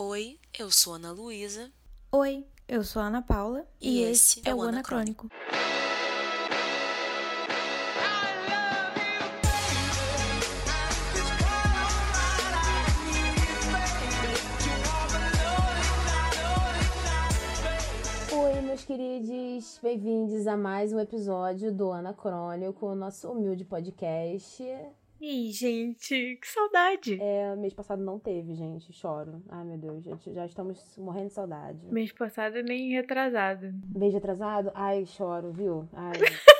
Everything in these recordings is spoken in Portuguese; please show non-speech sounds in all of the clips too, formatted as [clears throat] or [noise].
Oi, eu sou Ana Luísa. Oi, eu sou a Ana Paula E esse é o Anacrônico. Oi, meus queridos, bem-vindos a mais um episódio do Anacrônico, o nosso humilde podcast. Ih, gente, que saudade. É, mês passado não teve, gente, choro. Ai, meu Deus, já, já estamos morrendo de saudade. Mês passado nem retrasado. Mês atrasado? Ai, choro, viu? Ai, [laughs]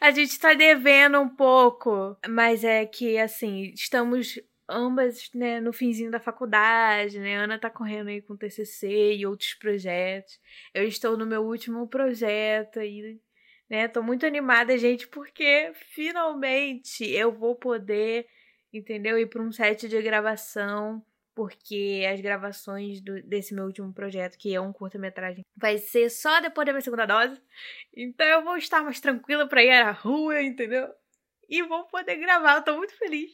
A gente tá devendo um pouco, mas é que, assim, estamos ambas, né, no finzinho da faculdade, né? Ana tá correndo aí com TCC e outros projetos. Eu estou no meu último projeto aí, né? Tô muito animada, gente, porque finalmente eu vou poder, entendeu? Ir para um set de gravação, porque as gravações do- desse meu último projeto, que é um curta-metragem, vai ser só depois da minha segunda dose. Então eu vou estar mais tranquila pra ir à rua, entendeu? E vou poder gravar, eu tô muito feliz.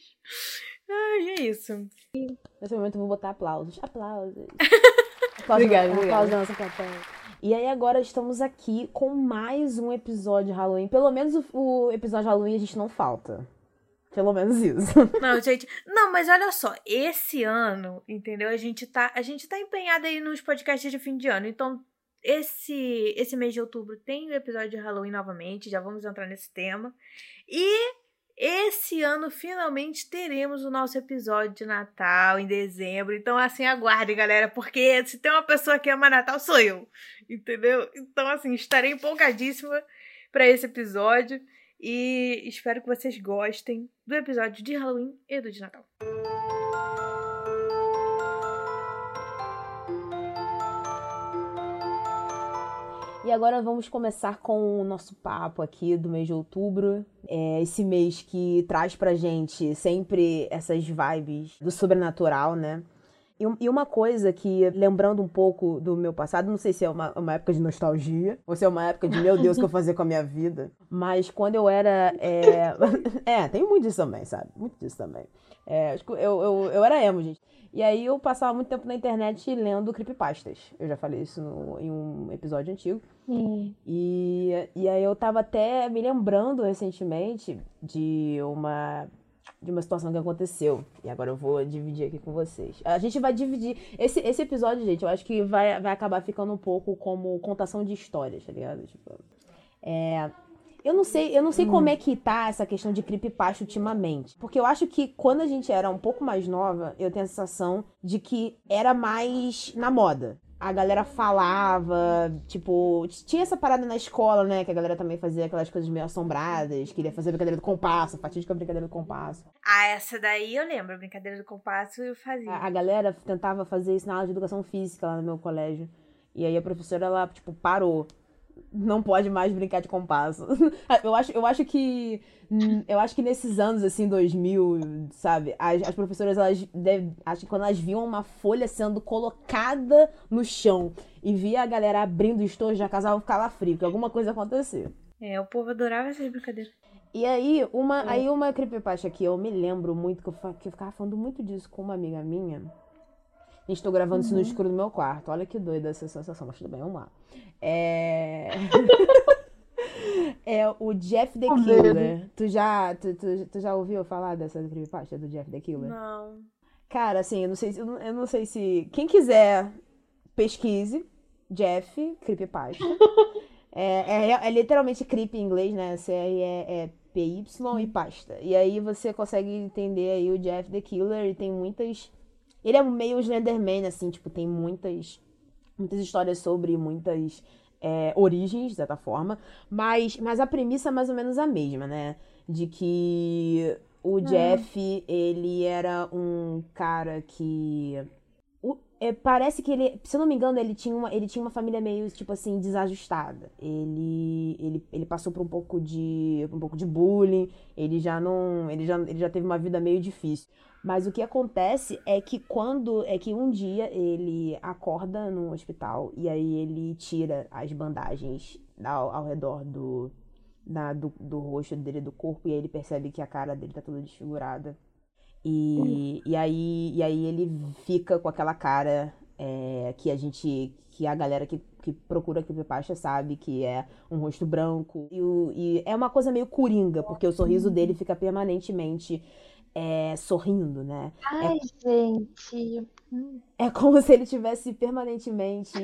Ai, é isso. nesse momento eu vou botar aplausos. Aplausos. [laughs] Aplausos, Obrigada, aplausos obrigada. da nossa plateia. E aí agora estamos aqui com mais um episódio Halloween. Pelo menos o, o episódio Halloween a gente não falta. Pelo menos isso. [laughs] Não, gente. Não, mas olha só, esse ano, entendeu? A gente tá, a gente tá empenhada aí nos podcasts de fim de ano. Então, esse esse mês de outubro tem o episódio de Halloween novamente, já vamos entrar nesse tema. E esse ano finalmente teremos o nosso episódio de Natal em dezembro. Então, assim, aguarde, galera, porque se tem uma pessoa que ama Natal sou eu, entendeu? Então, assim, estarei empolgadíssima para esse episódio e espero que vocês gostem do episódio de Halloween e do de Natal. E agora vamos começar com o nosso papo aqui do mês de outubro. É esse mês que traz pra gente sempre essas vibes do sobrenatural, né? E um- E uma coisa que, lembrando um pouco do meu passado, não sei se é uma, uma época de nostalgia, ou se é uma época de, meu Deus, o que eu fazia com a minha vida. Mas quando eu era. É, [laughs] é tem muito disso também, sabe? Muito disso também. É, eu, eu, eu era emo, gente. E aí eu passava muito tempo na internet lendo creepypastas. Eu já falei isso no- em um episódio antigo. E, e aí eu tava até me lembrando recentemente de uma de uma situação que aconteceu. E agora eu vou dividir aqui com vocês. A gente vai dividir. Esse, esse episódio, gente, eu acho que vai, vai acabar ficando um pouco como contação de histórias, tá ligado? Tipo, é. Eu não sei, eu não sei como é que tá essa questão de creepypasta ultimamente. Porque eu acho que quando a gente era um pouco mais nova, eu tenho a sensação de que era mais na moda. A galera falava, tipo, tinha essa parada na escola, né? Que a galera também fazia aquelas coisas meio assombradas, queria fazer brincadeira do compasso, a fatídica brincadeira do compasso. Ah, essa daí eu lembro, a brincadeira do compasso eu fazia. A, a galera tentava fazer isso na aula de educação física lá no meu colégio. E aí a professora, ela, tipo, parou. Não pode mais brincar de compasso. [laughs] Eu acho, eu acho que. Eu acho que nesses anos, assim, 2000, sabe? As, as professoras, elas deve, acho que quando elas viam uma folha sendo colocada no chão e via a galera abrindo o estojo, já casavam calafrio, que alguma coisa aconteceu. É, o povo adorava essas brincadeiras. E aí, uma, aí uma creepypasta que eu me lembro muito, que eu, que eu ficava falando muito disso com uma amiga minha. Gente tô gravando isso no escuro do meu quarto. Olha que doida essa sensação, mas tudo bem, vamos lá. É. [laughs] é o Jeff the Killer. Tu já, tu, tu, tu já ouviu falar dessa creepypasta do Jeff the Killer? Não. Cara, assim, eu não sei se. Eu não, eu não sei se. Quem quiser, pesquise. Jeff, creepypasta. [laughs] é, é, é literalmente creep em inglês, né? C-R é, é PY e pasta. E aí você consegue entender aí o Jeff the Killer e tem muitas. Ele é meio Slenderman, assim, tipo, tem muitas. Muitas histórias sobre muitas é, origens, de certa forma. Mas, mas a premissa é mais ou menos a mesma, né? De que o Jeff, ele era um cara que. É, parece que ele, se eu não me engano, ele tinha uma, ele tinha uma família meio, tipo assim, desajustada. Ele, ele, ele passou por um pouco de um pouco de bullying, ele já não, ele já, ele já teve uma vida meio difícil. Mas o que acontece é que quando é que um dia ele acorda no hospital e aí ele tira as bandagens ao, ao redor do, da- do, do rosto dele, do corpo, e aí ele percebe que a cara dele tá toda desfigurada. E, e, aí, e aí ele fica com aquela cara é, que a gente. que a galera que, que procura creepypasta sabe que é um rosto branco. E, o, e é uma coisa meio coringa, porque o sorriso dele fica permanentemente é, sorrindo, né? Ai, é, gente. É como se ele estivesse permanentemente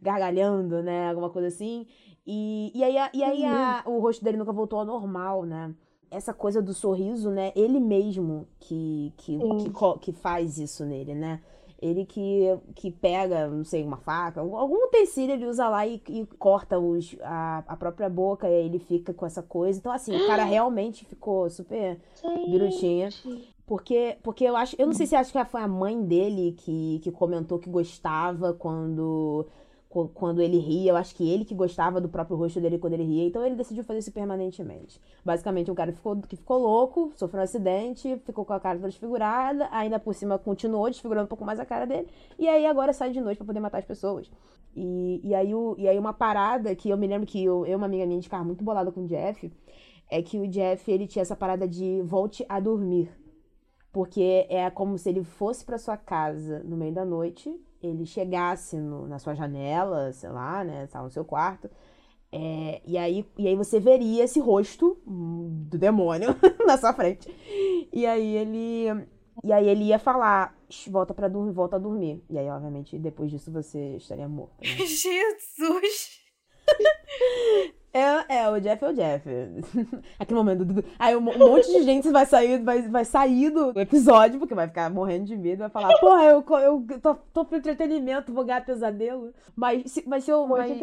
gargalhando, né? Alguma coisa assim. E, e aí, e aí a, o rosto dele nunca voltou ao normal, né? Essa coisa do sorriso, né? Ele mesmo que, que, que, que, faz isso nele, né? Ele que, que pega, não sei, uma faca, algum utensílio ele usa lá e, e corta os, a, a própria boca e aí ele fica com essa coisa. Então, assim, o cara [gasps] realmente ficou super birutinha. Porque, porque eu acho. Eu não sei se acho que foi a mãe dele que, que comentou que gostava quando quando ele ria, eu acho que ele que gostava do próprio rosto dele quando ele ria, então ele decidiu fazer isso permanentemente. Basicamente, um cara ficou, que ficou louco, sofreu um acidente, ficou com a cara desfigurada, ainda por cima continuou desfigurando um pouco mais a cara dele, e aí agora sai de noite para poder matar as pessoas. E, e, aí, o, e aí uma parada que eu me lembro que eu, eu uma amiga minha, de ficava muito bolada com o Jeff, é que o Jeff, ele tinha essa parada de volte a dormir. Porque é como se ele fosse para sua casa no meio da noite, ele chegasse no, na sua janela, sei lá, né, tá no seu quarto, é, e, aí, e aí você veria esse rosto do demônio [laughs] na sua frente. E aí ele. E aí ele ia falar, volta para dormir, volta a dormir. E aí, obviamente, depois disso você estaria morto. Né? [laughs] Jesus! [laughs] É, é, o Jeff é o Jeff. [laughs] Aquele momento. Aí um, monte de gente vai sair, vai, vai sair do episódio, porque vai ficar morrendo de medo, vai falar, porra, eu, eu tô, tô pro entretenimento, vou ganhar pesadelo. Mas se, mas se eu. Mas...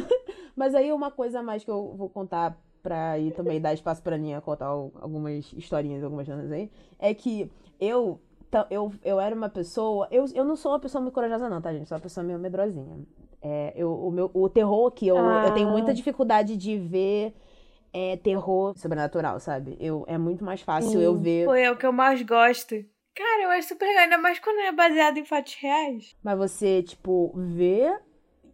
[laughs] mas aí uma coisa a mais que eu vou contar pra ir também dar espaço pra Ninha contar algumas historinhas, algumas coisas aí, é que eu eu, eu era uma pessoa. Eu, eu não sou uma pessoa muito corajosa, não, tá, gente? Sou uma pessoa meio medrosinha. É, eu, o, meu, o terror que eu, ah. eu tenho muita ah. dificuldade de ver é, terror sobrenatural, sabe? Eu, é muito mais fácil eu ver. Foi é o que eu mais gosto. Cara, eu acho super legal, ainda mais quando é baseado em fatos reais. Mas você, tipo, vê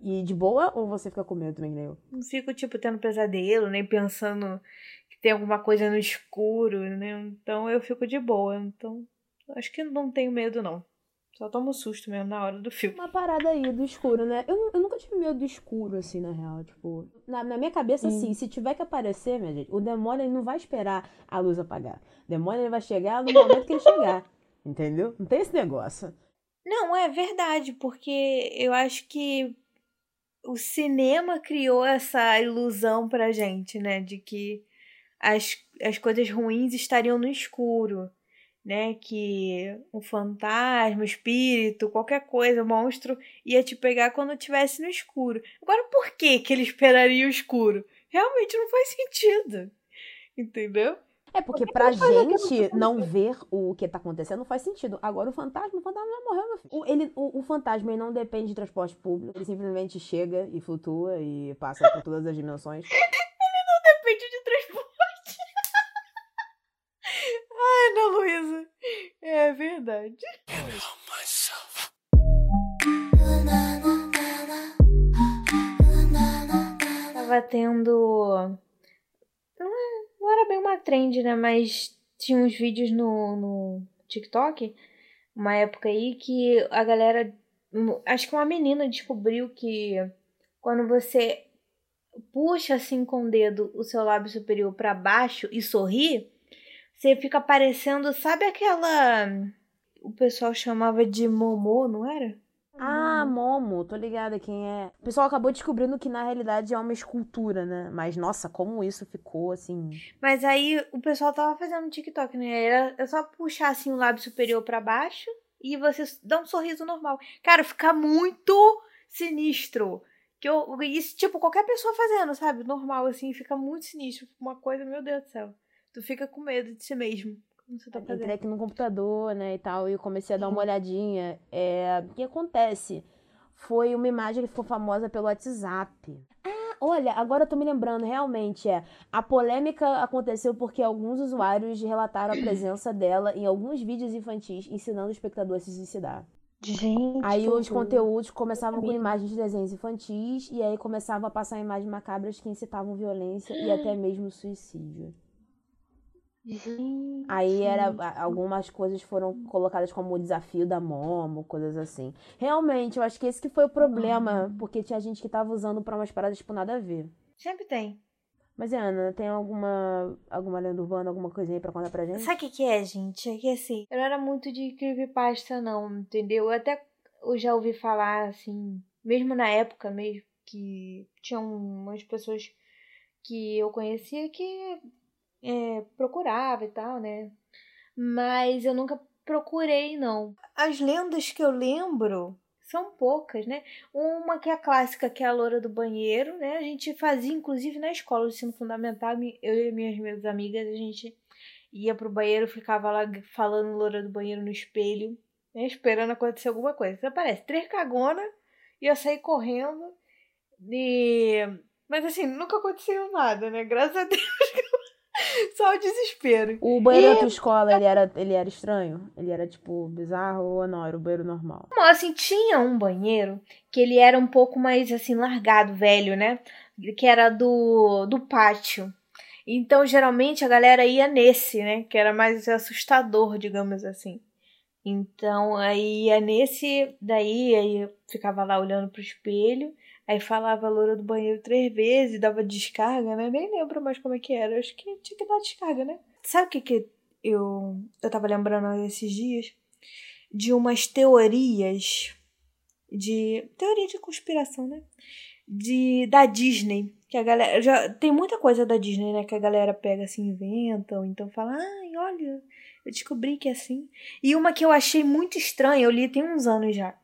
e de boa ou você fica com medo também, né? Eu não fico, tipo, tendo pesadelo, nem pensando que tem alguma coisa no escuro, né? Então eu fico de boa. Então, acho que não tenho medo, não. Só tomo susto mesmo na hora do filme. Uma parada aí do escuro, né? Eu, eu nunca tive medo do escuro, assim, na real. Tipo, na, na minha cabeça, hum. assim, se tiver que aparecer, minha gente, o demônio ele não vai esperar a luz apagar. O demônio ele vai chegar no momento que ele chegar. [laughs] Entendeu? Não tem esse negócio. Não, é verdade, porque eu acho que o cinema criou essa ilusão pra gente, né? De que as, as coisas ruins estariam no escuro né? Que um fantasma, um espírito, qualquer coisa, um monstro, ia te pegar quando estivesse no escuro. Agora, por que, que ele esperaria o escuro? Realmente não faz sentido. Entendeu? É porque pra gente não ver o que tá acontecendo não faz sentido. Agora o fantasma, o fantasma já morreu, meu filho. O, ele, o, o fantasma ele não depende de transporte público. Ele simplesmente chega e flutua e passa por todas as dimensões. ele não depende de transporte. Ai, Ana Luísa. É verdade. Tava tendo. Não, é, não era bem uma trend, né? Mas tinha uns vídeos no, no TikTok, uma época aí, que a galera. Acho que uma menina descobriu que quando você puxa assim com o dedo o seu lábio superior para baixo e sorri, você fica parecendo, sabe aquela. O pessoal chamava de Momô, não era? Ah, Momo, tô ligada quem é. O pessoal acabou descobrindo que na realidade é uma escultura, né? Mas nossa, como isso ficou assim. Mas aí o pessoal tava fazendo TikTok, né? Era é só puxar assim o lábio superior para baixo e você dá um sorriso normal. Cara, fica muito sinistro. Que eu, isso, tipo, qualquer pessoa fazendo, sabe? Normal, assim, fica muito sinistro. Uma coisa, meu Deus do céu tu fica com medo de si mesmo. Você tá Entrei aqui no computador, né, e tal, e eu comecei a dar uma olhadinha. É, o que acontece? Foi uma imagem que ficou famosa pelo WhatsApp. Ah, olha, agora eu tô me lembrando, realmente, é. A polêmica aconteceu porque alguns usuários relataram a presença [clears throat] dela em alguns vídeos infantis ensinando o espectador a se suicidar. Gente. Aí os conteúdos começavam com imagens de desenhos infantis e aí começavam a passar imagens macabras que incitavam violência e [gasps] até mesmo suicídio. Gente. Aí era algumas coisas foram colocadas como o desafio da Momo, coisas assim. Realmente, eu acho que esse que foi o problema, porque tinha gente que tava usando pra umas paradas tipo nada a ver. Sempre tem. Mas Ana, tem alguma alguma lenda urbana, alguma coisinha aí pra contar pra gente? Sabe o que, que é, gente? É que assim, eu não era muito de creepypasta, não, entendeu? Eu até eu já ouvi falar, assim, mesmo na época mesmo, que tinham umas pessoas que eu conhecia que é, procurava e tal, né? Mas eu nunca procurei, não. As lendas que eu lembro são poucas, né? Uma que é a clássica, que é a loura do banheiro, né? A gente fazia, inclusive, na escola, no ensino fundamental, eu e minhas, minhas amigas, a gente ia pro banheiro, ficava lá falando loura do banheiro no espelho, né? Esperando acontecer alguma coisa. Isso aparece três cagonas, ia sair correndo, e... Mas assim, nunca aconteceu nada, né? Graças a Deus. [laughs] Só o desespero. O banheiro da tua escola, ele era, ele era estranho? Ele era, tipo, bizarro ou não? Era o banheiro normal? Não, assim, tinha um banheiro que ele era um pouco mais, assim, largado, velho, né? Que era do, do pátio. Então, geralmente, a galera ia nesse, né? Que era mais assustador, digamos assim. Então, aí ia nesse, daí, aí ficava lá olhando pro espelho, aí falava a loura do banheiro três vezes, dava descarga, né? Nem lembro mais como é que era. Acho que tinha que dar descarga, né? Sabe o que que eu, eu tava lembrando esses dias? De umas teorias de teoria de conspiração, né? De da Disney, que a galera já tem muita coisa da Disney, né, que a galera pega assim, inventa, ou então fala: "Ai, olha, eu descobri que é assim". E uma que eu achei muito estranha, eu li tem uns anos já.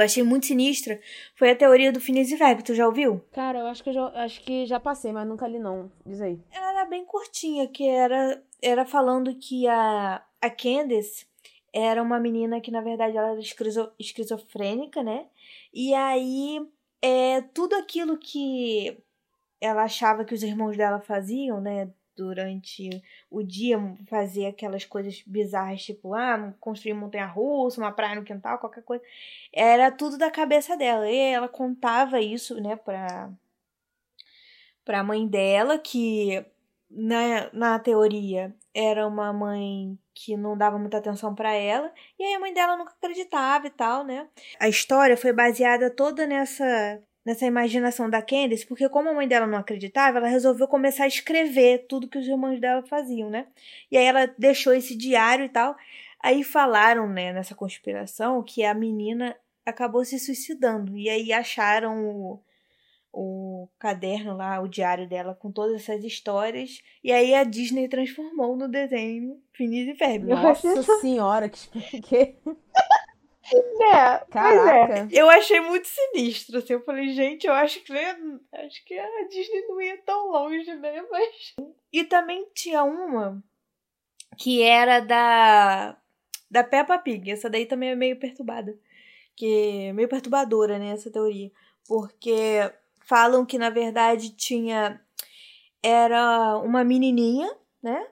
Eu achei muito sinistra, foi a teoria do Phineas e Ferb, tu já ouviu? Cara, eu acho que eu já, acho que já passei, mas nunca li não. Diz aí. Ela era bem curtinha, que era era falando que a a Candace era uma menina que na verdade ela era esquizo- esquizofrênica, né? E aí é tudo aquilo que ela achava que os irmãos dela faziam, né? Durante o dia, fazer aquelas coisas bizarras, tipo, ah, construir montanha-russa, uma praia no quintal, qualquer coisa. Era tudo da cabeça dela. E ela contava isso, né, pra, pra mãe dela, que na, na teoria era uma mãe que não dava muita atenção pra ela. E aí a mãe dela nunca acreditava e tal, né? A história foi baseada toda nessa nessa imaginação da Candace, porque como a mãe dela não acreditava, ela resolveu começar a escrever tudo que os irmãos dela faziam, né? E aí ela deixou esse diário e tal. Aí falaram, né, nessa conspiração, que a menina acabou se suicidando. E aí acharam o, o caderno lá, o diário dela com todas essas histórias. E aí a Disney transformou no desenho Phineas e Ferb. Nossa [laughs] senhora, que que É, é. Caraca. Eu achei muito sinistro, assim. Eu falei, gente, eu acho que né, acho que a Disney não ia tão longe, né? Mas. E também tinha uma que era da da Peppa Pig. Essa daí também é meio perturbada. Que meio perturbadora, né, essa teoria, porque falam que na verdade tinha era uma menininha, né?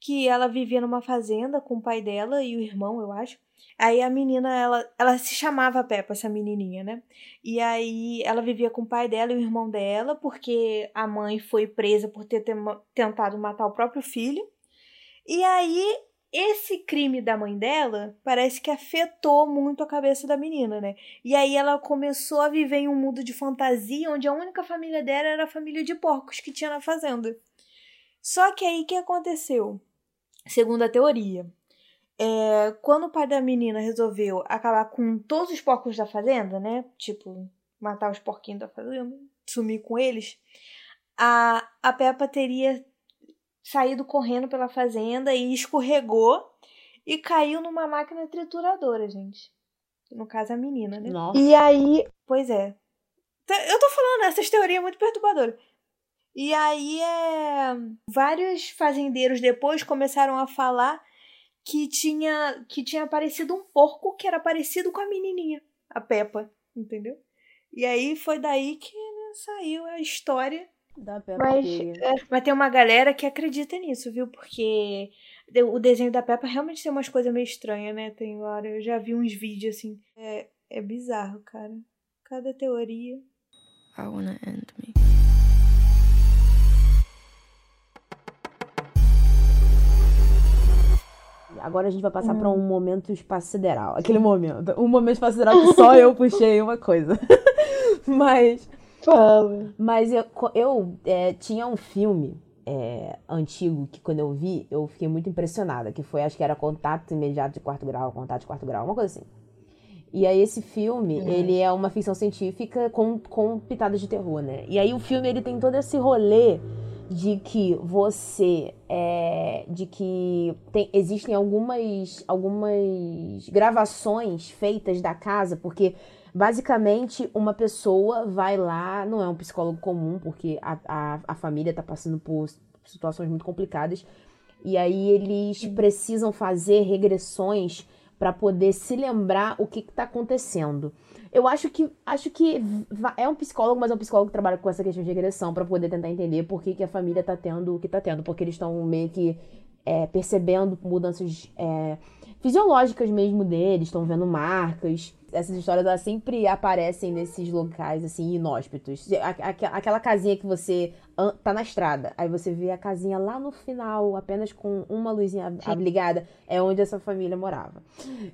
Que ela vivia numa fazenda com o pai dela e o irmão, eu acho. Aí a menina, ela, ela se chamava Peppa, essa menininha, né? E aí ela vivia com o pai dela e o irmão dela, porque a mãe foi presa por ter tentado matar o próprio filho. E aí esse crime da mãe dela parece que afetou muito a cabeça da menina, né? E aí ela começou a viver em um mundo de fantasia onde a única família dela era a família de porcos que tinha na fazenda. Só que aí o que aconteceu? Segundo a teoria, é, quando o pai da menina resolveu acabar com todos os porcos da fazenda, né? Tipo, matar os porquinhos da fazenda, sumir com eles, a, a Peppa teria saído correndo pela fazenda e escorregou e caiu numa máquina trituradora, gente. No caso, a menina, né? Nossa. E aí, Pois é. Tá, Eu tô falando, essas teorias muito perturbadoras. E aí é. Vários fazendeiros depois começaram a falar que tinha que tinha aparecido um porco que era parecido com a menininha, a Peppa, entendeu? E aí foi daí que né, saiu a história. Da Peppa mas Pig. Mas tem uma galera que acredita nisso, viu? Porque o desenho da Peppa realmente tem umas coisas meio estranhas, né? Tem hora, eu já vi uns vídeos assim. É, é bizarro, cara. Cada teoria. I wanna end me. Agora a gente vai passar hum. para um momento espaço sideral. Aquele momento. Um momento espaço sideral que só eu puxei uma coisa. [laughs] Mas. Fala. Mas eu, eu é, tinha um filme é, antigo que quando eu vi, eu fiquei muito impressionada. Que foi, acho que era Contato Imediato de Quarto Grau, Contato de Quarto Grau, uma coisa assim. E aí esse filme, uhum. ele é uma ficção científica com, com pitadas de terror, né? E aí o filme, ele tem todo esse rolê de que você é, de que tem, existem algumas algumas gravações feitas da casa porque basicamente uma pessoa vai lá não é um psicólogo comum porque a, a, a família está passando por situações muito complicadas e aí eles precisam fazer regressões para poder se lembrar o que está acontecendo. Eu acho que acho que é um psicólogo, mas é um psicólogo que trabalha com essa questão de regressão para poder tentar entender por que, que a família está tendo o que está tendo, porque eles estão meio que é, percebendo mudanças é, fisiológicas mesmo deles, estão vendo marcas. Essas histórias elas sempre aparecem nesses locais assim inóspitos. Aquela casinha que você tá na estrada, aí você vê a casinha lá no final, apenas com uma luzinha ligada, é onde essa família morava.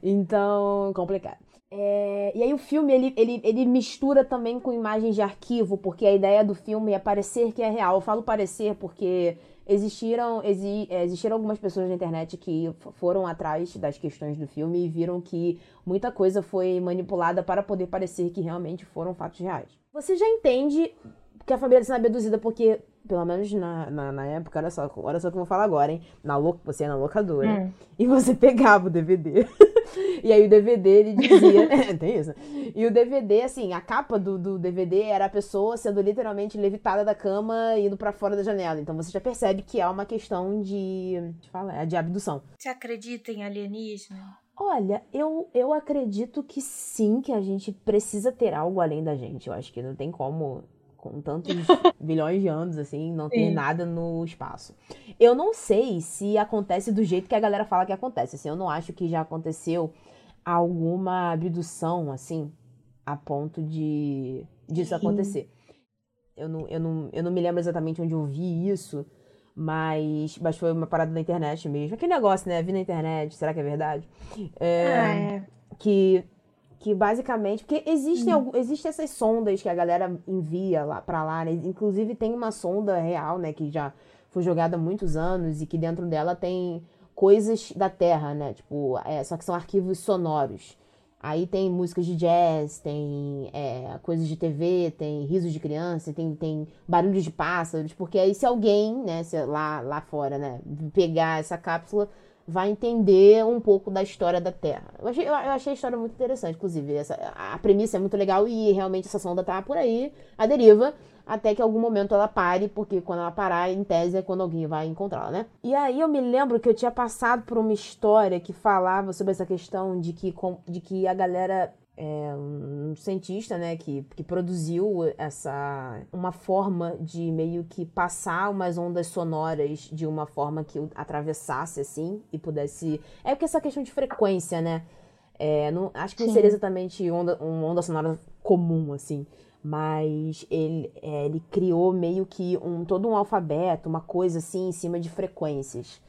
Então, complicado. É, e aí o filme, ele, ele, ele mistura também com imagens de arquivo, porque a ideia do filme é parecer que é real. Eu falo parecer porque existiram, exi, existiram algumas pessoas na internet que foram atrás das questões do filme e viram que muita coisa foi manipulada para poder parecer que realmente foram fatos reais. Você já entende que a família sendo abduzida porque pelo menos na, na, na, época, olha só, olha só o que eu vou falar agora, hein? Na você é na locadora hum. e você [laughs] pegava o DVD. [laughs] e aí o DVD ele dizia. [laughs] tem isso. E o DVD, assim, a capa do, do DVD era a pessoa sendo literalmente levitada da cama e indo para fora da janela. Então você já percebe que é uma questão de. Fala, é de abdução. Você acredita em alienígena? Olha, eu, eu acredito que sim, que a gente precisa ter algo além da gente. Eu acho que não tem como com tantos [laughs] bilhões de anos, assim, não ter nada no espaço. Eu não sei se acontece do jeito que a galera fala que acontece. Assim, eu não acho que já aconteceu alguma abdução, assim, a ponto de disso Sim. acontecer. Eu não, eu, não, eu não me lembro exatamente onde eu vi isso, mas, mas foi uma parada na internet mesmo. Aquele negócio, né? Vi na internet, será que é verdade? É, ah, é. Que que basicamente, porque existem, hum. existem essas sondas que a galera envia lá para lá, né? Inclusive tem uma sonda real, né, que já foi jogada há muitos anos e que dentro dela tem coisas da Terra, né? Tipo, é, só que são arquivos sonoros. Aí tem músicas de jazz, tem é, coisas de TV, tem risos de criança, tem, tem barulhos de pássaros, porque aí se alguém, né, se lá, lá fora, né, pegar essa cápsula, vai entender um pouco da história da Terra. Eu achei, eu achei a história muito interessante, inclusive. Essa, a premissa é muito legal e realmente essa sonda tá por aí, a deriva, até que em algum momento ela pare, porque quando ela parar, em tese, é quando alguém vai encontrá-la, né? E aí eu me lembro que eu tinha passado por uma história que falava sobre essa questão de que, de que a galera é um cientista, né, que, que produziu essa uma forma de meio que passar umas ondas sonoras de uma forma que atravessasse assim e pudesse. É porque essa questão de frequência, né? É, não, acho que não seria exatamente onda, uma onda sonora comum, assim. Mas ele, é, ele criou meio que um, todo um alfabeto, uma coisa assim, em cima de frequências.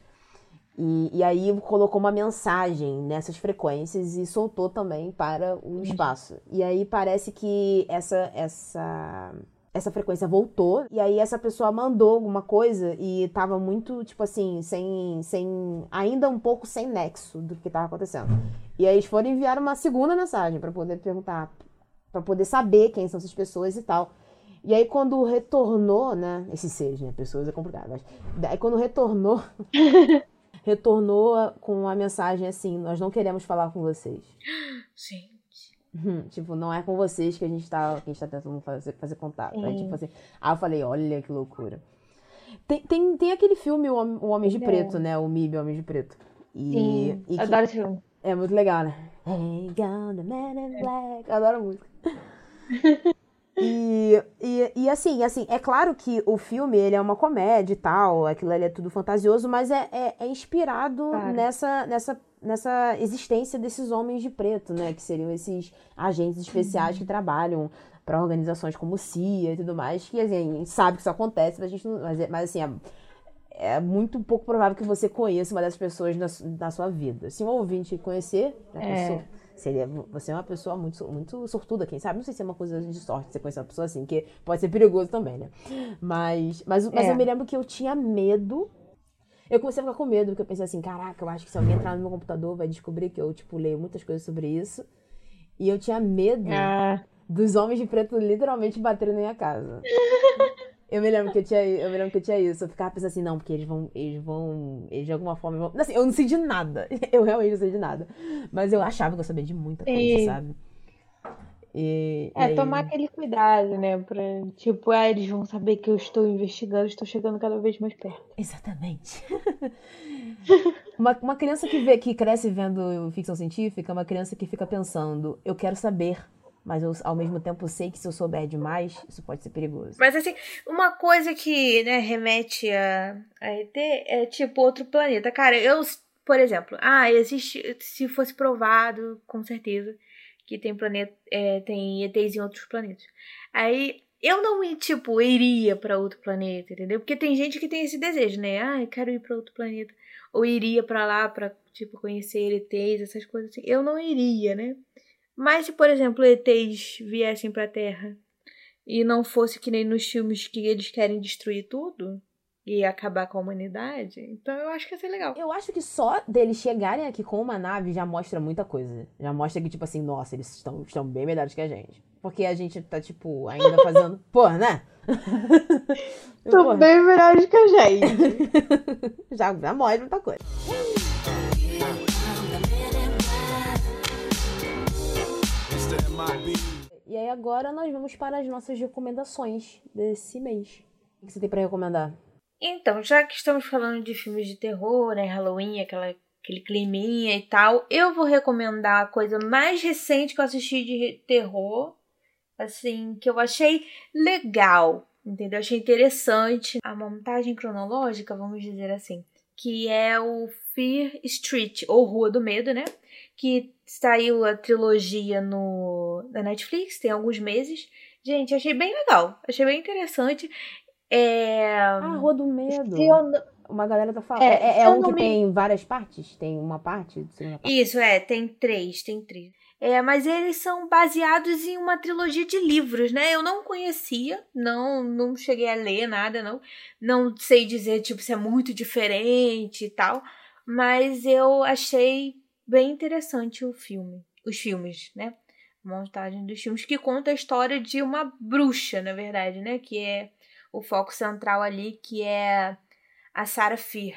E, e aí colocou uma mensagem nessas frequências e soltou também para o uhum. espaço. E aí parece que essa essa essa frequência voltou e aí essa pessoa mandou alguma coisa e tava muito tipo assim sem sem ainda um pouco sem nexo do que estava acontecendo e aí eles foram enviar uma segunda mensagem para poder perguntar para poder saber quem são essas pessoas e tal e aí quando retornou né esses seres né pessoas é complicado mas aí quando retornou [laughs] retornou com a mensagem assim: Nós não queremos falar com vocês. Gente. Hum, tipo, não é com vocês que a gente tá, que a gente tá tentando fazer, fazer contato. Aí, tipo assim, eu falei: Olha que loucura. Tem, tem, tem aquele filme, O, o Homem de é. Preto, né? O MIB, Homem de Preto. E, Sim, e adoro esse filme. É muito legal, né? Man in black. Adoro a música. [laughs] E, e, e, assim, assim, é claro que o filme ele é uma comédia e tal, aquilo ali é tudo fantasioso, mas é, é, é inspirado claro. nessa, nessa, nessa existência desses homens de preto, né? Que seriam esses agentes especiais uhum. que trabalham para organizações como CIA e tudo mais, que assim, a gente sabe que isso acontece, mas a gente não. Mas, mas assim, é muito pouco provável que você conheça uma dessas pessoas na, na sua vida. Se um ouvinte conhecer, né, É. seria, você é uma pessoa muito, muito sortuda, quem sabe? Não sei se é uma coisa de sorte você conhecer uma pessoa assim, que pode ser perigoso também, né? Mas, mas, mas É. eu me lembro que eu tinha medo. Eu comecei a ficar com medo, porque eu pensei assim, caraca, eu acho que se alguém entrar no meu computador vai descobrir que eu, tipo, leio muitas coisas sobre isso. E eu tinha medo Ah, dos homens de preto literalmente baterem na minha casa. [laughs] Eu me lembro que eu tinha, eu me lembro que eu tinha isso. Eu ficava pensando assim, não, porque eles vão, eles vão, eles de alguma forma vão. Assim, eu não sei de nada. [laughs] Eu realmente não sei de nada. Mas eu achava que eu sabia de muita coisa, sabe? E, é, aí- tomar aquele cuidado, né? Pra, tipo, ah, eles vão saber que eu estou investigando, estou chegando cada vez mais perto. Exatamente. [laughs] uma, uma criança que, vê, que cresce vendo ficção científica é uma criança que fica pensando, eu quero saber, mas eu ao mesmo tempo sei que se eu souber demais, isso pode ser perigoso. Mas assim, uma coisa que, né, remete a, a ET é tipo outro planeta. Cara, eu, por exemplo, ah, existe. Se fosse provado, com certeza, que tem planeta. é, tem ETs em outros planetas. Aí eu não, tipo, iria pra outro planeta, entendeu? Porque tem gente que tem esse desejo, né? Ah, eu quero ir pra outro planeta. Ou iria pra lá pra, tipo, conhecer ETs, essas coisas assim. Eu não iria, né? Mas se, por exemplo, ETs viessem pra Terra e não fosse que nem nos filmes que eles querem destruir tudo e acabar com a humanidade, então eu acho que ia ser legal. Eu acho que só deles chegarem aqui com uma nave já mostra muita coisa. Já mostra que, tipo assim, nossa, eles estão, estão bem melhores que a gente. Porque a gente tá, tipo, ainda [laughs] fazendo. Porra, né? Porra, bem melhores que a gente. [laughs] já, já mostra muita coisa. E aí agora nós vamos para as nossas recomendações desse mês. O que você tem pra recomendar? Então, já que estamos falando de filmes de terror, né, Halloween, aquela, aquele climinha e tal, eu vou recomendar a coisa mais recente que eu assisti de terror, assim, que eu achei legal, entendeu? Achei interessante a montagem cronológica, vamos dizer assim, que é o Fear Street, ou Rua do Medo, né? Que saiu a trilogia no, na Netflix, tem alguns meses. Gente, achei bem legal, achei bem interessante. É... Ah, Rua do Medo. Eu Uma galera tá falando. É, É, é- é um que me- tem várias partes? Tem uma parte? Segunda parte? Isso, é, tem três, tem três. É, mas eles são baseados em uma trilogia de livros, né? Eu não conhecia, não, não cheguei a ler nada, não. Não sei dizer, tipo, se é muito diferente e tal. Mas eu achei bem interessante o filme. Os filmes, né? A montagem dos filmes, que conta a história de uma bruxa, na verdade, né? Que é o foco central ali, que é a Sarah Fear.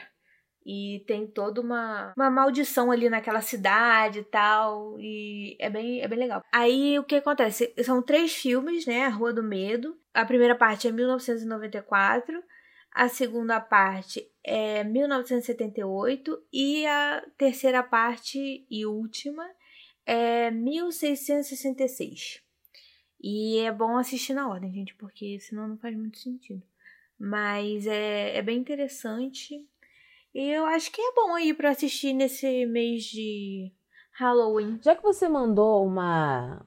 E tem toda uma, uma maldição ali naquela cidade e tal. E é bem, é bem legal. Aí o que acontece? São três filmes, né? A Rua do Medo. A primeira parte é 1994. A segunda parte é 1978. E a terceira parte e última é 1666. E é bom assistir na ordem, gente, porque senão não faz muito sentido. Mas é, é bem interessante. E eu acho que é bom aí pra assistir nesse mês de Halloween. Já que você mandou uma,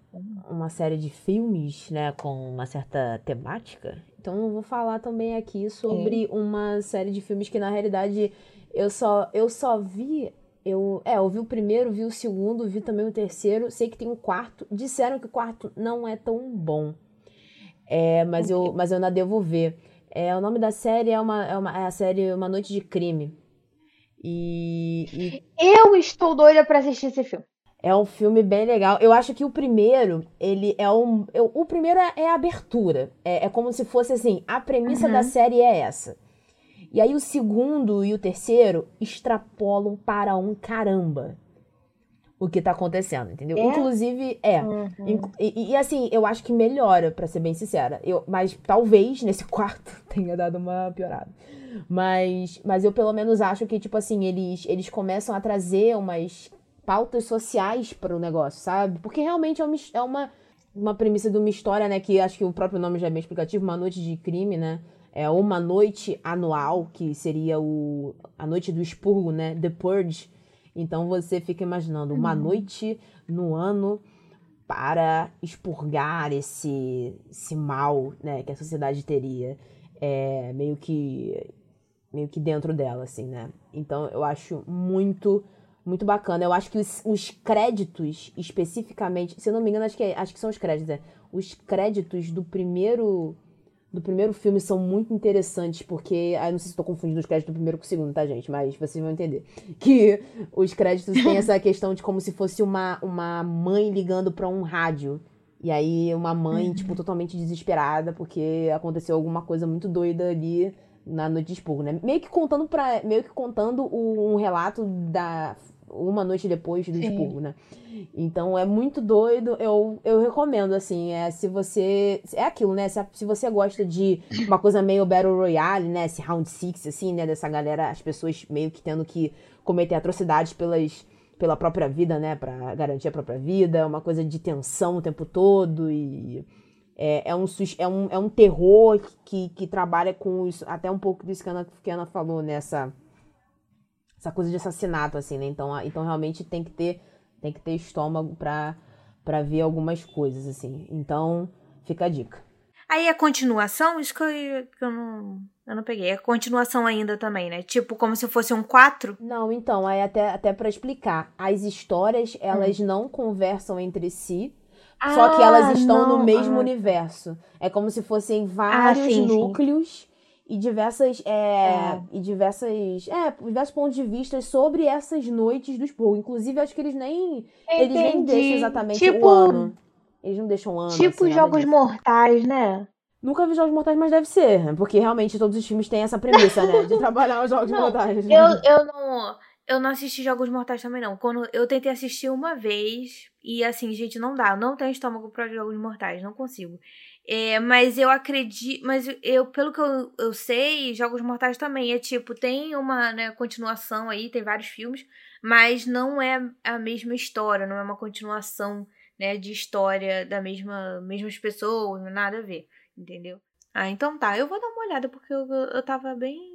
uma série de filmes, né, com uma certa temática, então eu vou falar também aqui sobre uma série de filmes que na realidade eu só eu só vi eu, é, eu vi o primeiro, vi o segundo, vi também o terceiro, sei que tem um quarto. Disseram que o quarto não é tão bom. É, mas eu, mas eu ainda devo ver. É, o nome da série é uma, é uma é a série Uma Noite de Crime. E, e Eu estou doida pra assistir esse filme. é um filme bem legal. Eu acho que o primeiro, ele é um. eu- o primeiro é, é a abertura. É, é como se fosse assim: a premissa Uhum. da série é essa. E aí o segundo e o terceiro extrapolam para um caramba o que tá acontecendo, entendeu? É? Inclusive, é. Inc- E, e, assim, eu acho que melhora, pra ser bem sincera. Eu, mas talvez nesse [laughs] quarto tenha dado uma piorada. Mas, mas eu pelo menos acho que, tipo assim, eles, eles começam a trazer umas pautas sociais para o negócio, sabe? Porque realmente é uma, é uma, uma premissa de uma história, né? Que acho que o próprio nome já é bem explicativo, uma noite de crime, né? É uma noite anual, que seria o, a noite do expurgo, né? The Purge. Então você fica imaginando uma noite no ano para expurgar esse, esse mal né, que a sociedade teria. É meio que meio que dentro dela, assim, né? Então eu acho muito, muito bacana. Eu acho que os, os créditos, especificamente, se eu não me engano, acho que, é, acho que são os créditos, né? Os créditos do primeiro do primeiro filme são muito interessantes, porque. Ah, não sei se estou confundindo os créditos do primeiro com o segundo, tá, gente? Mas vocês vão entender. Que os créditos têm essa [laughs] questão de como se fosse uma, uma mãe ligando para um rádio. E aí, uma mãe, uhum. tipo, totalmente desesperada, porque aconteceu alguma coisa muito doida ali na noite de expurgo, né? Meio que contando para meio que contando o, um relato da uma noite depois do expurgo, né? Então é muito doido. Eu, eu recomendo, assim, é, se você. É aquilo, né? Se, se você gosta de uma coisa meio Battle Royale, né? Esse Round Six, assim, né? Dessa galera, as pessoas meio que tendo que cometer atrocidades pelas, pela própria vida, né? Pra garantir a própria vida. Uma coisa de tensão o tempo todo e. É, é, um, é, um, é um terror que, que trabalha com isso, até um pouco disso que a Ana, que a Ana falou nessa essa coisa de assassinato, assim, né? Então, então realmente tem que ter, tem que ter estômago pra, pra ver algumas coisas, assim. Então, fica a dica. Aí a continuação, isso que eu, que eu não. Eu não peguei. A continuação ainda também, né? Tipo, como se fosse um 4? Não, então, aí até, até para explicar. As histórias, elas hum. não conversam entre si. Ah, só que elas estão não. no mesmo ah. universo. É como se fossem vários ah, sim, núcleos. Sim e diversas é, é. e diversas é diversos pontos de vista sobre essas noites do Spurgo. Inclusive acho que eles nem Entendi. eles nem deixam exatamente tipo, o ano. Eles não deixam o ano. Tipo assim, jogos mortais, né? Nunca vi Jogos Mortais, mas deve ser. Porque realmente todos os filmes têm essa premissa, né? De [laughs] trabalhar os Jogos não, Mortais. Eu, [laughs] eu não. Eu não assisti Jogos Mortais também, não. Quando eu tentei assistir uma vez, e assim, gente, não dá. Eu não tenho estômago para Jogos Mortais, não consigo. É, mas eu acredito. Mas eu, pelo que eu, eu sei, Jogos Mortais também é tipo, tem uma né, continuação aí, tem vários filmes, mas não é a mesma história, não é uma continuação né, de história da mesma mesmas pessoas, nada a ver, entendeu? Ah, então tá, eu vou dar uma olhada, porque eu, eu tava bem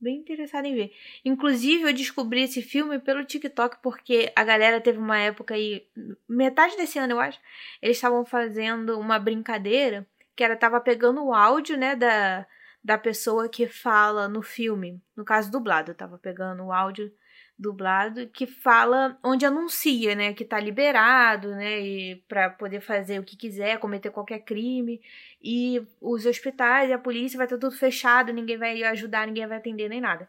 bem interessada em ver. Inclusive, eu descobri esse filme pelo TikTok, porque a galera teve uma época aí, metade desse ano, eu acho, eles estavam fazendo uma brincadeira que era tava pegando o áudio, né, da, da pessoa que fala no filme, no caso dublado, tava pegando o áudio dublado que fala onde anuncia, né, que tá liberado, né, e para poder fazer o que quiser, cometer qualquer crime, e os hospitais e a polícia vai estar tudo fechado, ninguém vai ajudar, ninguém vai atender nem nada.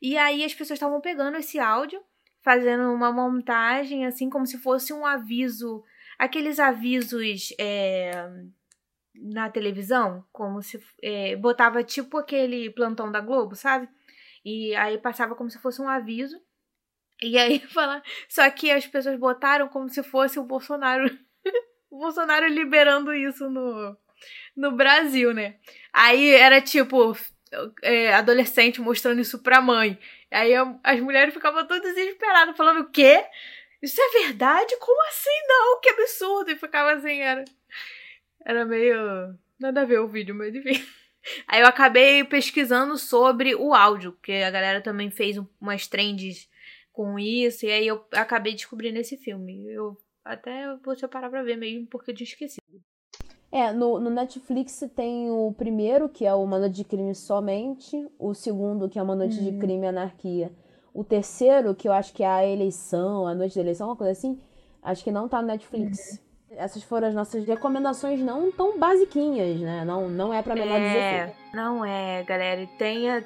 E aí as pessoas estavam pegando esse áudio, fazendo uma montagem assim como se fosse um aviso, aqueles avisos é, na televisão, como se é, botava tipo aquele plantão da Globo, sabe? E aí passava como se fosse um aviso e aí [laughs] fala. Só que as pessoas botaram como se fosse o Bolsonaro. [laughs] o Bolsonaro liberando isso no, no Brasil, né? Aí era tipo. É, adolescente mostrando isso pra mãe. Aí as mulheres ficavam todas desesperadas, falando: o quê? Isso é verdade? Como assim não? Que absurdo! E ficava assim, era. Era meio. Nada a ver o vídeo, mas enfim. [laughs] Aí eu acabei pesquisando sobre o áudio, porque a galera também fez umas trends com isso, e aí eu acabei descobrindo esse filme. Eu até vou separar pra ver mesmo, porque eu tinha esquecido. É, no, no Netflix tem o primeiro, que é o Uma Noite de Crime Somente, o segundo, que é Uma Noite uhum. de Crime e Anarquia. O terceiro, que eu acho que é a eleição, a noite da eleição, uma coisa assim, acho que não tá no Netflix. Uhum. Essas foram as nossas recomendações não tão basiquinhas, né? Não, não é pra menor é, 16. Não é, galera. Tenha,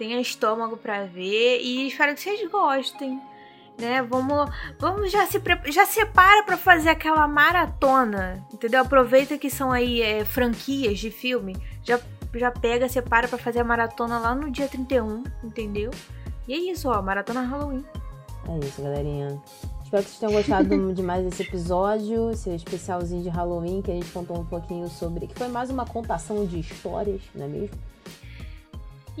tenha estômago para ver e espero que vocês gostem. Né? Vamos, vamos já se já separa para fazer aquela maratona, entendeu? Aproveita que são aí é, franquias de filme, já já pega, separa para fazer a maratona lá no dia 31, entendeu? E é isso, ó, maratona Halloween. É isso, galerinha. Espero que vocês tenham gostado de mais desse episódio, esse especialzinho de Halloween que a gente contou um pouquinho sobre, que foi mais uma contação de histórias, não é mesmo?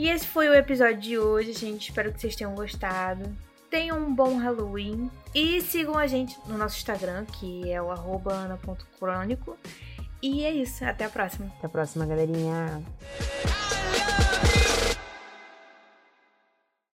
E esse foi o episódio de hoje, gente. Espero que vocês tenham gostado. Tenham um bom Halloween. E sigam a gente no nosso Instagram, que é o ana.crônico. E é isso. Até a próxima. Até a próxima, galerinha.